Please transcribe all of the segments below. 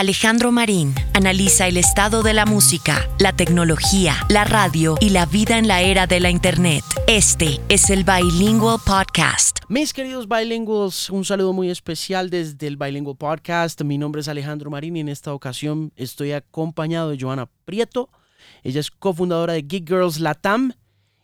Alejandro Marín analiza el estado de la música, la tecnología, la radio y la vida en la era de la Internet. Este es el Bilingual Podcast. Mis queridos bilinguals, un saludo muy especial desde el Bilingual Podcast. Mi nombre es Alejandro Marín y en esta ocasión estoy acompañado de Joana Prieto. Ella es cofundadora de Geek Girls Latam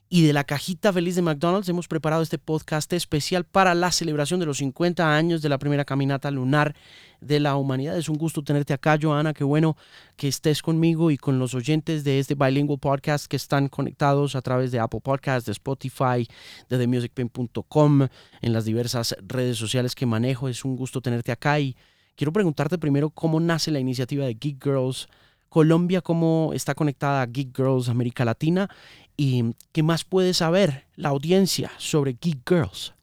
y de la cajita feliz de McDonald's hemos preparado este podcast especial para la celebración de los 50 años de la primera caminata lunar de la humanidad. Es un gusto tenerte acá, Joana. Qué bueno que estés conmigo y con los oyentes de este Bilingual Podcast que están conectados a través de Apple Podcasts, de Spotify, de TheMusicPen.com, en las diversas redes sociales que manejo. Es un gusto tenerte acá y quiero preguntarte primero cómo nace la iniciativa de Geek Girls Colombia, cómo está conectada a Geek Girls América Latina y qué más puede saber la audiencia sobre Geek Girls.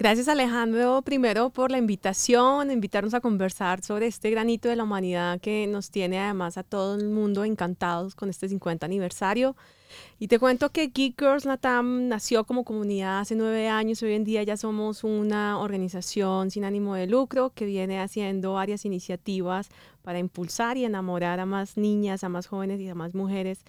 Gracias Alejandro, primero por la invitación, invitarnos a conversar sobre este granito de la humanidad que nos tiene además a todo el mundo encantados con este 50 aniversario. Y te cuento que Geek Girls Natam nació como comunidad hace nueve años. Hoy en día ya somos una organización sin ánimo de lucro que viene haciendo varias iniciativas para impulsar y enamorar a más niñas, a más jóvenes y a más mujeres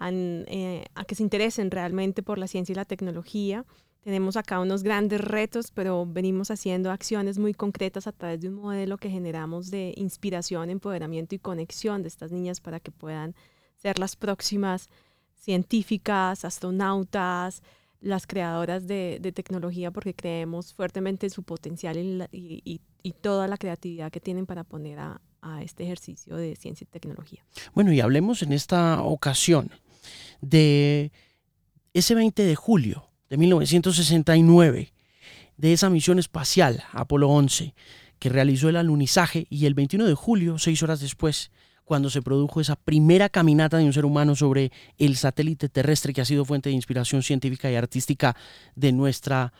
eh, a, que se interesen realmente por la ciencia y la tecnología. Tenemos acá unos grandes retos, pero venimos haciendo acciones muy concretas a través de un modelo que generamos de inspiración, empoderamiento y conexión de estas niñas para que puedan ser las próximas científicas, astronautas, las creadoras de, tecnología, porque creemos fuertemente en su potencial y, toda la creatividad que tienen para poner a, a este ejercicio de ciencia y tecnología. Bueno, y hablemos en esta ocasión de ese 20 de julio de 1969, de esa misión espacial Apolo 11, que realizó el alunizaje y el 21 de julio, seis horas después, cuando se produjo esa primera caminata de un ser humano sobre el satélite terrestre que ha sido fuente de inspiración científica y artística de nuestra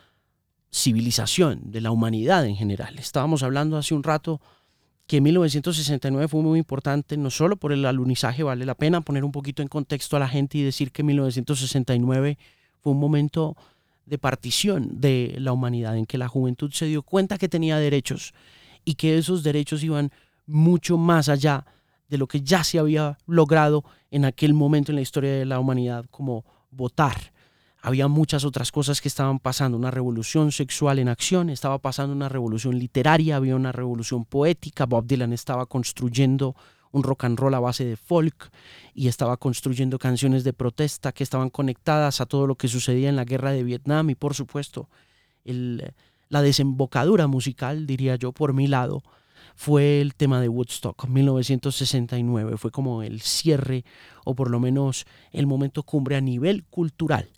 civilización, de la humanidad en general. Estábamos hablando hace un rato que 1969 fue muy importante, no solo por el alunizaje, vale la pena poner un poquito en contexto a la gente y decir que 1969 fue un momento de partición de la humanidad, en que la juventud se dio cuenta que tenía derechos y que esos derechos iban mucho más allá de lo que ya se había logrado en aquel momento en la historia de la humanidad, como votar, había muchas otras cosas que estaban pasando, una revolución sexual en acción, estaba pasando una revolución literaria, había una revolución poética, Bob Dylan estaba construyendo un rock and roll a base de folk y estaba construyendo canciones de protesta que estaban conectadas a todo lo que sucedía en la guerra de Vietnam y por supuesto la desembocadura musical, diría yo, por mi lado, fue el tema de Woodstock 1969, fue como el cierre o por lo menos el momento cumbre a nivel cultural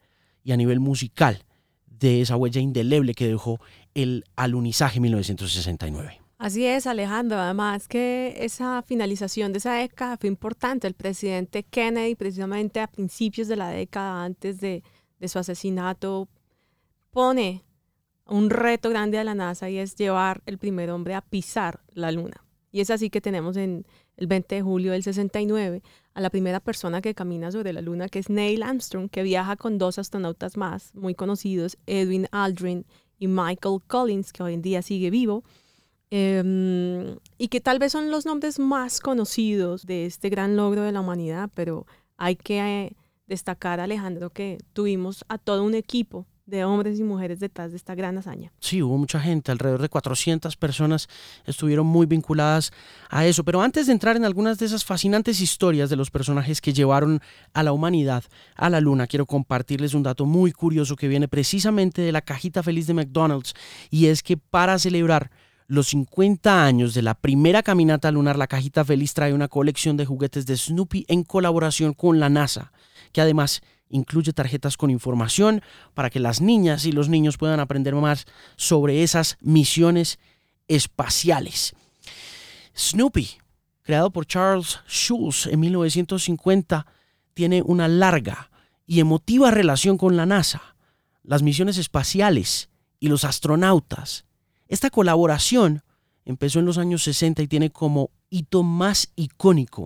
y a nivel musical de esa huella indeleble que dejó el alunizaje 1969. Así es, Alejandro. Además que esa finalización de esa década fue importante. El presidente Kennedy, precisamente a principios de la década antes de, de su asesinato, pone un reto grande a la NASA y es llevar el primer hombre a pisar la luna. Y es así que tenemos en el 20 de julio del 69 a la primera persona que camina sobre la luna, que es Neil Armstrong, que viaja con dos astronautas más muy conocidos, Edwin Aldrin y Michael Collins, que hoy en día sigue vivo, em, y que tal vez son los nombres más conocidos de este gran logro de la humanidad, pero hay que eh, destacar, Alejandro, que tuvimos a todo un equipo de hombres y mujeres detrás de esta gran hazaña. Sí, hubo mucha gente, alrededor de 400 personas estuvieron muy vinculadas a eso. Pero antes de entrar en algunas de esas fascinantes historias de los personajes que llevaron a la humanidad a la luna, quiero compartirles un dato muy curioso que viene precisamente de la cajita feliz de McDonald's y es que para celebrar los 50 años de la primera caminata lunar, la cajita feliz trae una colección de juguetes de Snoopy en colaboración con la NASA, que además incluye tarjetas con información para que las niñas y los niños puedan aprender más sobre esas misiones espaciales. Snoopy, creado por Charles Schulz en 1950, tiene una larga y emotiva relación con la NASA, las misiones espaciales y los astronautas. Esta colaboración empezó en los años 60 y tiene como hito más icónico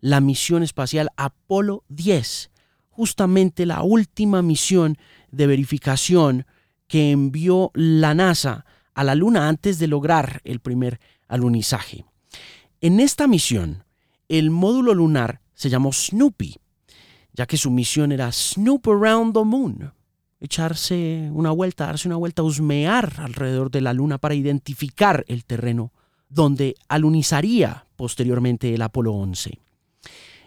la misión espacial Apolo 10, justamente la última misión de verificación que envió la NASA a la Luna antes de lograr el primer alunizaje. En esta misión, el módulo lunar se llamó Snoopy, ya que su misión era Snoop Around the Moon, echarse una vuelta, darse una vuelta, husmear alrededor de la luna para identificar el terreno donde alunizaría posteriormente el Apolo 11.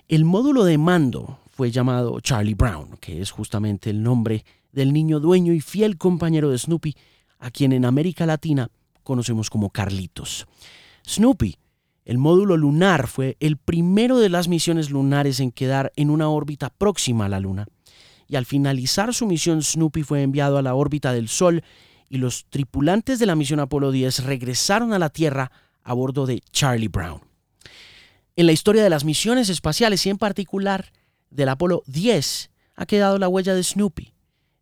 El módulo de mando fue llamado Charlie Brown, que es justamente el nombre del niño dueño y fiel compañero de Snoopy, a quien en América Latina conocemos como Carlitos. Snoopy, el módulo lunar, fue el primero de las misiones lunares en quedar en una órbita próxima a la Luna. Y al finalizar su misión, Snoopy fue enviado a la órbita del Sol y los tripulantes de la misión Apolo 10 regresaron a la Tierra a bordo de Charlie Brown. En la historia de las misiones espaciales y en particular del Apolo 10 ha quedado la huella de Snoopy.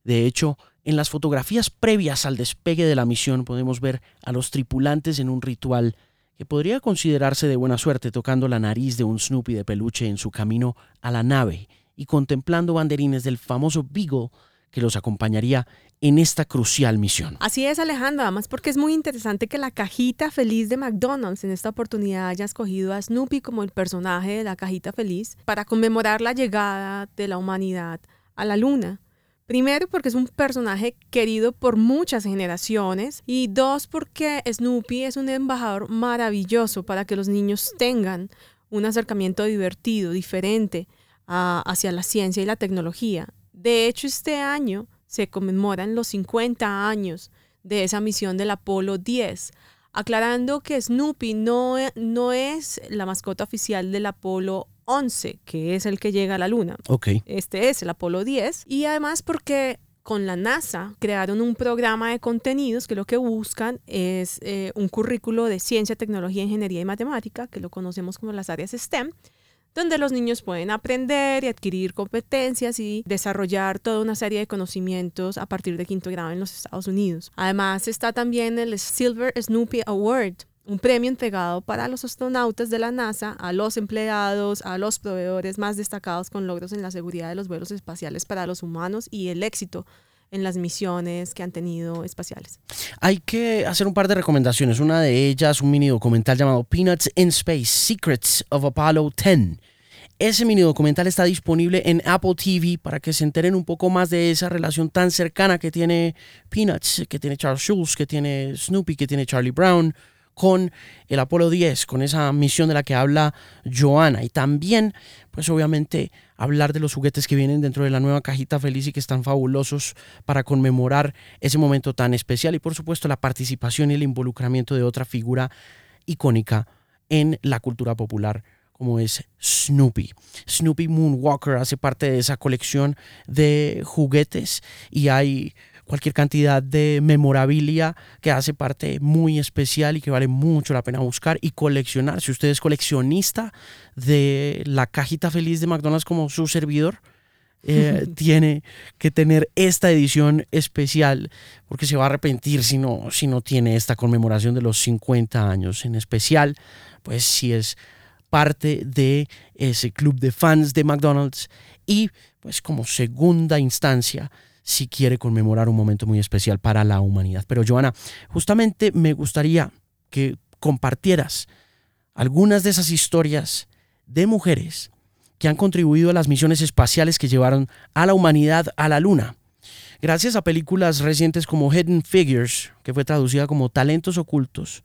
De hecho, en las fotografías previas al despegue de la misión podemos ver a los tripulantes en un ritual que podría considerarse de buena suerte tocando la nariz de un Snoopy de peluche en su camino a la nave y contemplando banderines del famoso Beagle que los acompañaría en esta crucial misión. Así es, Alejandro, además porque es muy interesante que la cajita feliz de McDonald's en esta oportunidad haya escogido a Snoopy como el personaje de la cajita feliz para conmemorar la llegada de la humanidad a la luna. Primero porque es un personaje querido por muchas generaciones y dos porque Snoopy es un embajador maravilloso para que los niños tengan un acercamiento divertido, diferente hacia la ciencia y la tecnología. De hecho, este año se conmemoran los 50 años de esa misión del Apolo 10, aclarando que Snoopy no, no es la mascota oficial del Apolo 11, que es el que llega a la Luna. Este es el Apolo 10. Y además porque con la NASA crearon un programa de contenidos que lo que buscan es eh, un currículo de ciencia, tecnología, ingeniería y matemática, que lo conocemos como las áreas STEM, donde los niños pueden aprender y adquirir competencias y desarrollar toda una serie de conocimientos a partir de quinto grado en los Estados Unidos. Además está también el Silver Snoopy Award, un premio entregado para los astronautas de la NASA, a los empleados, a los proveedores más destacados con logros en la seguridad de los vuelos espaciales para los humanos y el éxito en las misiones que han tenido espaciales. Hay que hacer un par de recomendaciones. Una de ellas, un mini documental llamado Peanuts in Space, Secrets of Apollo 10. Ese mini documental está disponible en Apple TV para que se enteren un poco más de esa relación tan cercana que tiene Peanuts, que tiene Charles Schulz, que tiene Snoopy, que tiene Charlie Brown, con el Apolo 10, con esa misión de la que habla Joana. Y también, pues obviamente, hablar de los juguetes que vienen dentro de la nueva cajita feliz y que están fabulosos para conmemorar ese momento tan especial. Y por supuesto, la participación y el involucramiento de otra figura icónica en la cultura popular como es Snoopy. Snoopy Moonwalker hace parte de esa colección de juguetes y hay cualquier cantidad de memorabilia que hace parte muy especial y que vale mucho la pena buscar y coleccionar. Si usted es coleccionista de la cajita feliz de McDonald's como su servidor, eh, tiene que tener esta edición especial porque se va a arrepentir si no, si no tiene esta conmemoración de los 50 años. En especial, pues si es parte de ese club de fans de McDonald's y pues como segunda instancia si quiere conmemorar un momento muy especial para la humanidad. Pero Joana, justamente me gustaría que compartieras algunas de esas historias de mujeres que han contribuido a las misiones espaciales que llevaron a la humanidad a la Luna. Gracias a películas recientes como Hidden Figures, que fue traducida como Talentos Ocultos,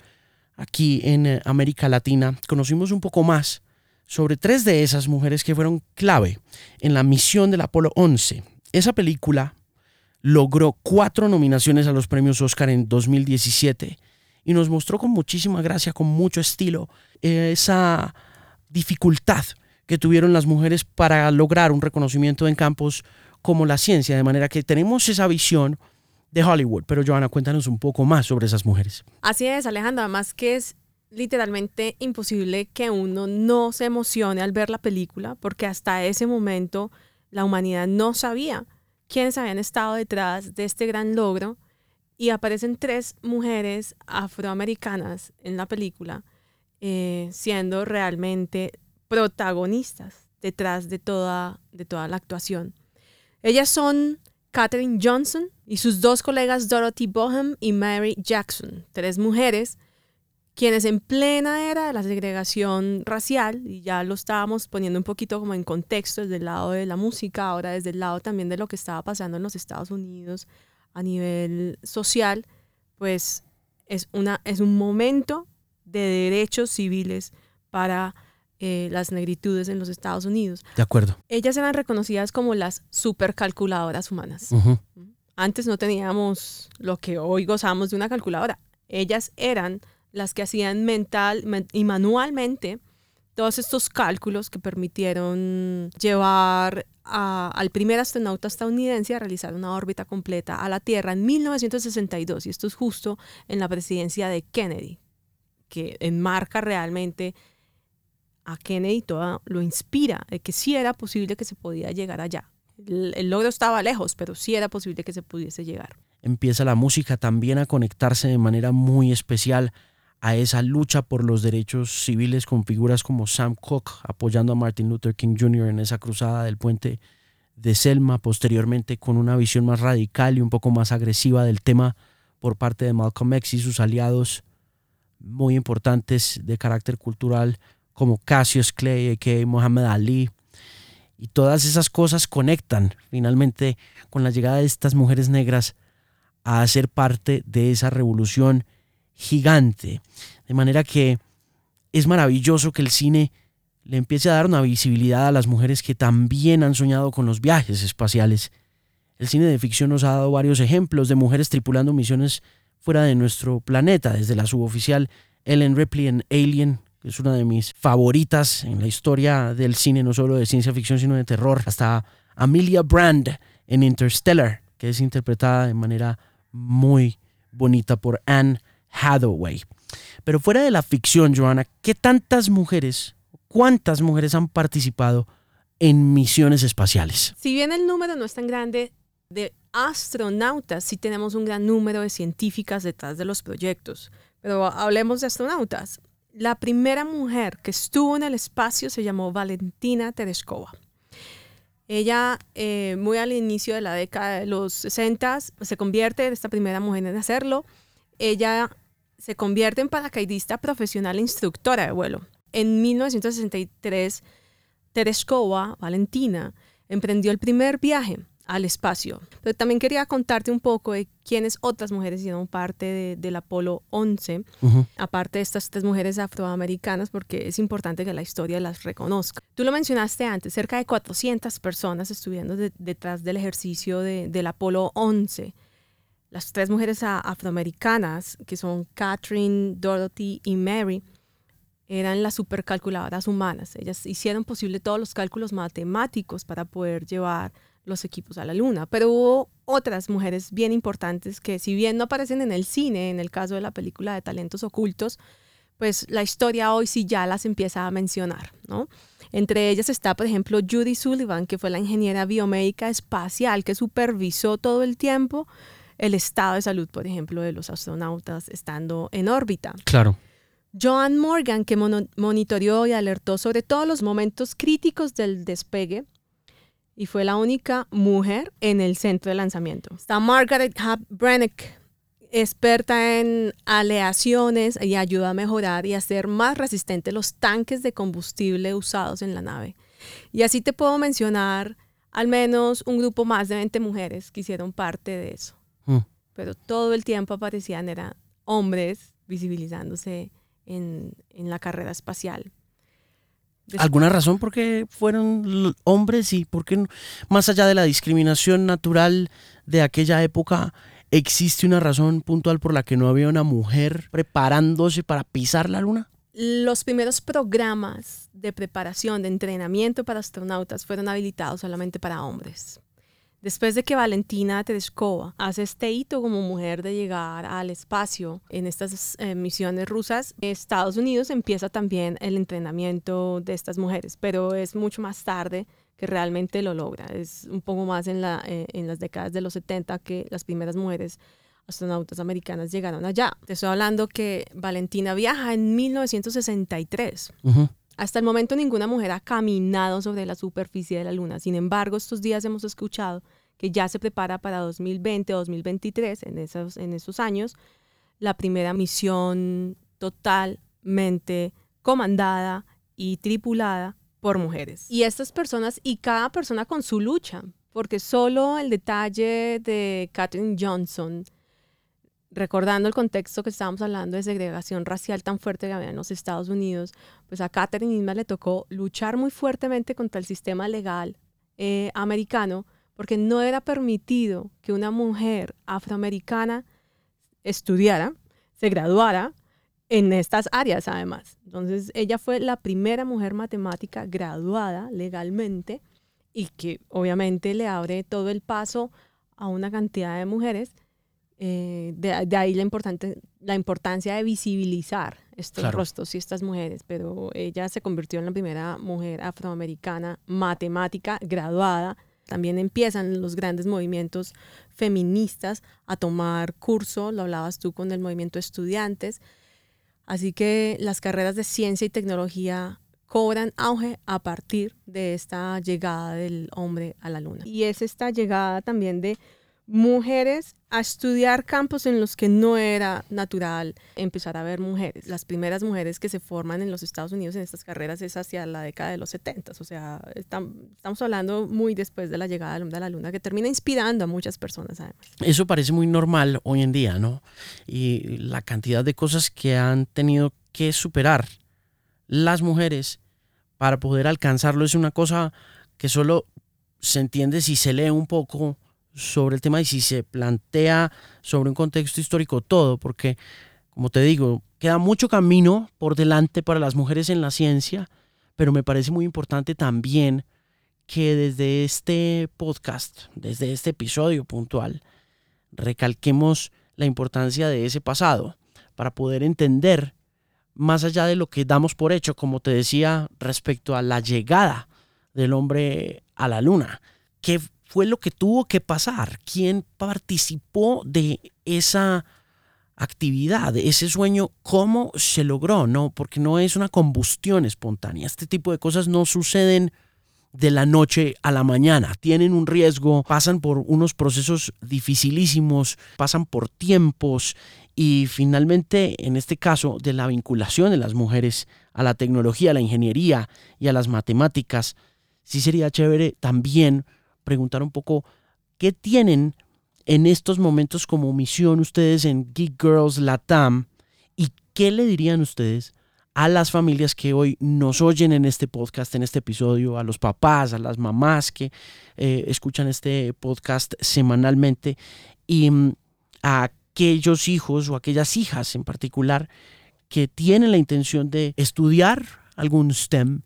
aquí en eh, América Latina, conocimos un poco más sobre tres de esas mujeres que fueron clave en la misión del Apolo 11. Esa película logró cuatro nominaciones a los premios Oscar en 2017 y nos mostró con muchísima gracia, con mucho estilo, esa dificultad que tuvieron las mujeres para lograr un reconocimiento en campos como la ciencia, de manera que tenemos esa visión de Hollywood. Pero Joana, cuéntanos un poco más sobre esas mujeres. Así es, Alejandro, además que es literalmente imposible que uno no se emocione al ver la película, porque hasta ese momento la humanidad no sabía quiénes habían estado detrás de este gran logro y aparecen tres mujeres afroamericanas en la película eh, siendo realmente protagonistas detrás de toda, de toda la actuación. Ellas son Katherine Johnson y sus dos colegas Dorothy Boham y Mary Jackson, tres mujeres quienes en plena era de la segregación racial, y ya lo estábamos poniendo un poquito como en contexto desde el lado de la música, ahora desde el lado también de lo que estaba pasando en los Estados Unidos a nivel social, pues es, una, es un momento de derechos civiles para eh, las negritudes en los Estados Unidos. De acuerdo. Ellas eran reconocidas como las supercalculadoras humanas. Antes no teníamos lo que hoy gozamos de una calculadora. Ellas eran las que hacían mental y manualmente todos estos cálculos que permitieron llevar al primer astronauta estadounidense a realizar una órbita completa a la Tierra en 1962. Y esto es justo en la presidencia de Kennedy, que enmarca realmente a Kennedy, todo lo inspira de que sí era posible que se podía llegar allá. el logro estaba lejos, pero sí era posible que se pudiese llegar. Empieza la música también a conectarse de manera muy especial a esa lucha por los derechos civiles con figuras como Sam Cooke apoyando a Martin Luther King Jr. en esa cruzada del puente de Selma, posteriormente con una visión más radical y un poco más agresiva del tema por parte de Malcolm X y sus aliados muy importantes de carácter cultural como Cassius Clay, que Muhammad Ali. Y todas esas cosas conectan finalmente con la llegada de estas mujeres negras a ser parte de esa revolución gigante. De manera que es maravilloso que el cine le empiece a dar una visibilidad a las mujeres que también han soñado con los viajes espaciales. El cine de ficción nos ha dado varios ejemplos de mujeres tripulando misiones fuera de nuestro planeta, desde la suboficial Ellen Ripley en Alien, que es una de mis favoritas en la historia del cine, no solo de ciencia ficción, sino de terror, hasta Amelia Brand en Interstellar, que es interpretada de manera muy bonita por Anne Hathaway. Pero fuera de la ficción, Joana, ¿qué tantas mujeres, cuántas mujeres han participado en misiones espaciales? Si bien el número no es tan grande de astronautas, sí tenemos un gran número de científicas detrás de los proyectos. Pero hablemos de astronautas. La primera mujer que estuvo en el espacio se llamó Valentina Tereshkova. Ella, eh, muy al inicio de la década de los 60, se convierte en esta primera mujer en hacerlo. Ella se convierte en paracaidista profesional e instructora de vuelo. En 1963, Tereshkova, Valentina, emprendió el primer viaje al espacio. Pero también quería contarte un poco de quiénes otras mujeres hicieron parte del Apolo 11, aparte de estas tres mujeres afroamericanas, porque es importante que la historia las reconozca. Tú lo mencionaste antes, cerca de 400 personas estuvieron detrás del ejercicio del Apolo 11 las tres mujeres afroamericanas, que son Catherine, Dorothy y Mary, eran las supercalculadoras humanas. Ellas hicieron posible todos los cálculos matemáticos para poder llevar los equipos a la luna. Pero hubo otras mujeres bien importantes que si bien no aparecen en el cine, en el caso de la película de Talentos Ocultos, pues la historia hoy sí ya las empieza a mencionar, ¿no? Entre ellas está, por ejemplo, Judy Sullivan, que fue la ingeniera biomédica espacial que supervisó todo el tiempo el estado de salud, por ejemplo, de los astronautas estando en órbita. Claro. Joan Morgan, que monitoreó y alertó sobre todos los momentos críticos del despegue y fue la única mujer en el centro de lanzamiento. Está Margaret Hub Brennick, experta en aleaciones y ayuda a mejorar y hacer más resistentes los tanques de combustible usados en la nave. Y así te puedo mencionar al menos un grupo más de 20 mujeres que hicieron parte de eso. Pero todo el tiempo aparecían eran hombres visibilizándose en, la carrera espacial. ¿Alguna razón por qué fueron hombres y por qué, más allá de la discriminación natural de aquella época, existe una razón puntual por la que no había una mujer preparándose para pisar la luna? Los primeros programas de preparación, de entrenamiento para astronautas fueron habilitados solamente para hombres. Después de que Valentina Tereshkova hace este hito como mujer de llegar al espacio en estas eh, misiones rusas, Estados Unidos empieza también el entrenamiento de estas mujeres, pero es mucho más tarde que realmente lo logra. Es un poco más en, eh, las décadas de los 70 que las primeras mujeres astronautas americanas llegaron allá. Te estoy hablando que Valentina viaja en 1963. Hasta el momento ninguna mujer ha caminado sobre la superficie de la Luna. Sin embargo, estos días hemos escuchado que ya se prepara para 2020 o 2023, en esos, en esos años, la primera misión totalmente comandada y tripulada por mujeres. Y estas personas, y cada persona con su lucha, porque solo el detalle de Katherine Johnson, recordando el contexto que estábamos hablando de segregación racial tan fuerte que había en los Estados Unidos, pues a Katherine misma le tocó luchar muy fuertemente contra el sistema legal eh, americano, porque no era permitido que una mujer afroamericana estudiara, se graduara en estas áreas además. Entonces ella fue la primera mujer matemática graduada legalmente y que obviamente le abre todo el paso a una cantidad de mujeres eh, de, ahí la, importante, la importancia de visibilizar estos rostros y estas mujeres, pero ella se convirtió en la primera mujer afroamericana matemática graduada. También empiezan los grandes movimientos feministas a tomar curso, lo hablabas tú con el movimiento de estudiantes. Así que las carreras de ciencia y tecnología cobran auge a partir de esta llegada del hombre a la luna. Y es esta llegada también de mujeres a estudiar campos en los que no era natural empezar a ver mujeres. Las primeras mujeres que se forman en los Estados Unidos en estas carreras es hacia la década de los 70. O sea, estamos hablando muy después de la llegada del hombre la luna, que termina inspirando a muchas personas además. Eso parece muy normal hoy en día, ¿no? Y la cantidad de cosas que han tenido que superar las mujeres para poder alcanzarlo es una cosa que solo se entiende si se lee un poco sobre el tema y si se plantea sobre un contexto histórico todo, porque, como te digo, queda mucho camino por delante para las mujeres en la ciencia, pero me parece muy importante también que desde este podcast, desde este episodio puntual, recalquemos la importancia de ese pasado para poder entender más allá de lo que damos por hecho, como te decía, respecto a la llegada del hombre a la luna. ¿Qué fue lo que tuvo que pasar? ¿Quién participó de esa actividad, ese sueño? ¿Cómo se logró? No, porque no es una combustión espontánea. Este tipo de cosas no suceden de la noche a la mañana. Tienen un riesgo, pasan por unos procesos dificilísimos, pasan por tiempos y finalmente, en este caso, de la vinculación de las mujeres a la tecnología, a la ingeniería y a las matemáticas, sí sería chévere también preguntar un poco qué tienen en estos momentos como misión ustedes en Geek Girls Latam y qué le dirían ustedes a las familias que hoy nos oyen en este podcast, en este episodio, a los papás, a las mamás que eh, escuchan este podcast semanalmente y mm, a aquellos hijos o aquellas hijas en particular que tienen la intención de estudiar algún STEM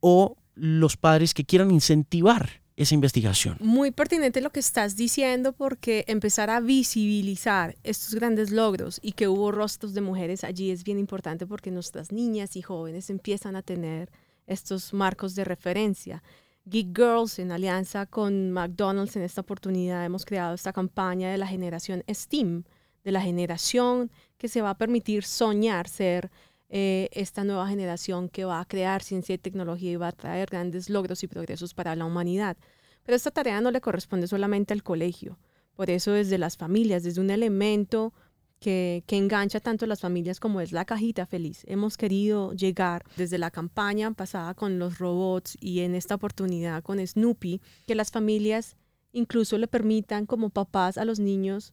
o los padres que quieran incentivar esa investigación. Muy pertinente lo que estás diciendo porque empezar a visibilizar estos grandes logros y que hubo rostros de mujeres allí es bien importante porque nuestras niñas y jóvenes empiezan a tener estos marcos de referencia. Geek Girls, en alianza con McDonald's, en esta oportunidad hemos creado esta campaña de la generación STEAM, de la generación que se va a permitir soñar ser eh, esta nueva generación que va a crear ciencia y tecnología y va a traer grandes logros y progresos para la humanidad. Pero esta tarea no le corresponde solamente al colegio. Por eso desde las familias, desde un elemento que, que, engancha tanto a las familias como es la cajita feliz. Hemos querido llegar desde la campaña pasada con los robots y en esta oportunidad con Snoopy, que las familias incluso le permitan como papás a los niños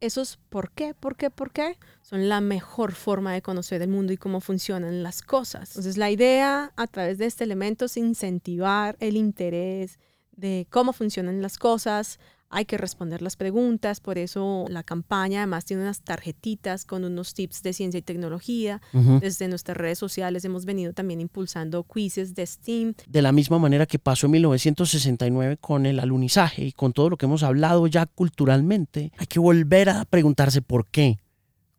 esos por qué, por qué, por qué son la mejor forma de conocer el mundo y cómo funcionan las cosas. Entonces la idea a través de este elemento es incentivar el interés de cómo funcionan las cosas, hay que responder las preguntas, por eso la campaña además tiene unas tarjetitas con unos tips de ciencia y tecnología. Desde nuestras redes sociales hemos venido también impulsando quizzes de STEAM. De la misma manera que pasó en 1969 con el alunizaje y con todo lo que hemos hablado ya culturalmente, hay que volver a preguntarse por qué,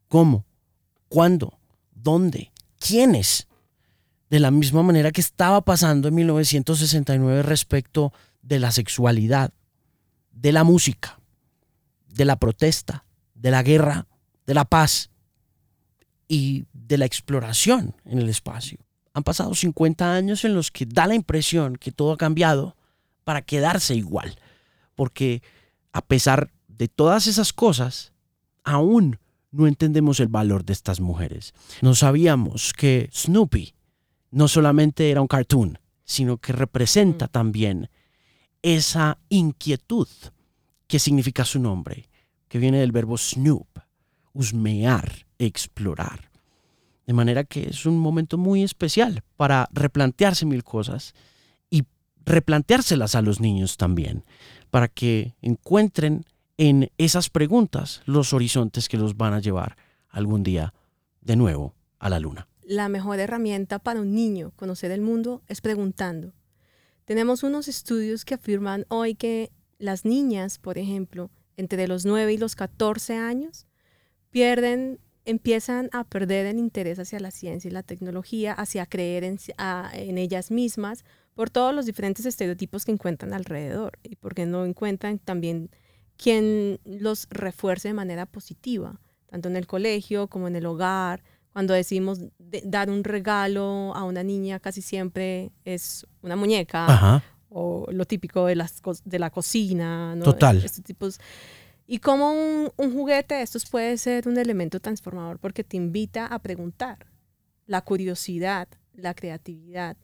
cómo, cuándo, dónde, quiénes. De la misma manera que estaba pasando en 1969 respecto de la sexualidad de la música, de la protesta, de la guerra, de la paz y de la exploración en el espacio. Han pasado 50 años en los que da la impresión que todo ha cambiado para quedarse igual, porque a pesar de todas esas cosas, aún no entendemos el valor de estas mujeres. No sabíamos que Snoopy no solamente era un cartoon, sino que representa mm. también esa inquietud que significa su nombre, que viene del verbo snoop, husmear, explorar. De manera que es un momento muy especial para replantearse mil cosas y replanteárselas a los niños también, para que encuentren en esas preguntas los horizontes que los van a llevar algún día de nuevo a la luna. La mejor herramienta para un niño conocer el mundo es preguntando. Tenemos unos estudios que afirman hoy que las niñas, por ejemplo, entre los 9 y los 14 años, pierden, empiezan a perder el interés hacia la ciencia y la tecnología, hacia creer en, en ellas mismas, por todos los diferentes estereotipos que encuentran alrededor y porque no encuentran también quien los refuerce de manera positiva, tanto en el colegio como en el hogar. Cuando decimos dar un regalo a una niña, casi siempre es una muñeca o lo típico de, las, de la cocina. ¿no? Total. tipos. Y como un, un juguete de estos puede ser un elemento transformador porque te invita a preguntar. La curiosidad, la creatividad,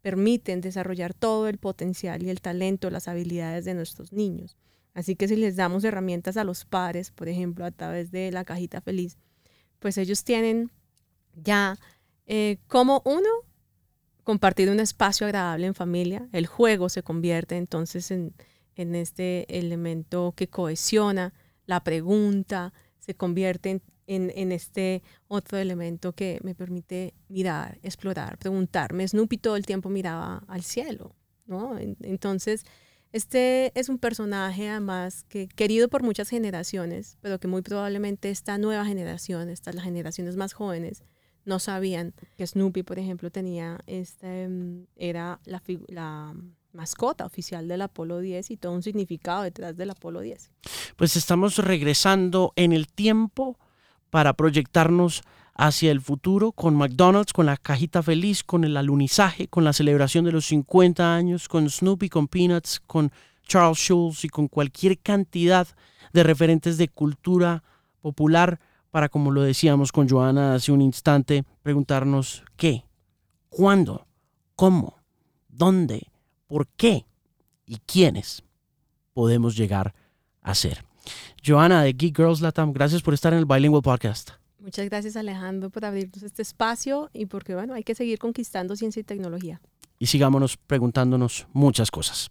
permiten desarrollar todo el potencial y el talento, las habilidades de nuestros niños. Así que si les damos herramientas a los padres, por ejemplo, a través de la cajita feliz, pues ellos tienen ya eh, como uno, compartir un espacio agradable en familia. El juego se convierte entonces en, este elemento que cohesiona, la pregunta se convierte en, este otro elemento que me permite mirar, explorar, preguntarme. Snoopy todo el tiempo miraba al cielo, ¿no? Entonces, este es un personaje además que querido por muchas generaciones, pero que muy probablemente esta nueva generación, estas las generaciones más jóvenes, no sabían que Snoopy, por ejemplo, tenía este mm, era la, la mascota oficial del Apolo 10 y todo un significado detrás del Apolo 10. Pues estamos regresando en el tiempo para proyectarnos hacia el futuro con McDonald's, con la cajita feliz, con el alunizaje, con la celebración de los 50 años, con Snoopy, con Peanuts, con Charles Schulz y con cualquier cantidad de referentes de cultura popular para, como lo decíamos con Joana hace un instante, preguntarnos qué, cuándo, cómo, dónde, por qué y quiénes podemos llegar a ser. Joana de Geek Girls Latam, gracias por estar en el Bilingual Podcast. Muchas gracias Alejandro por abrirnos este espacio y porque bueno, hay que seguir conquistando ciencia y tecnología. Y sigámonos preguntándonos muchas cosas.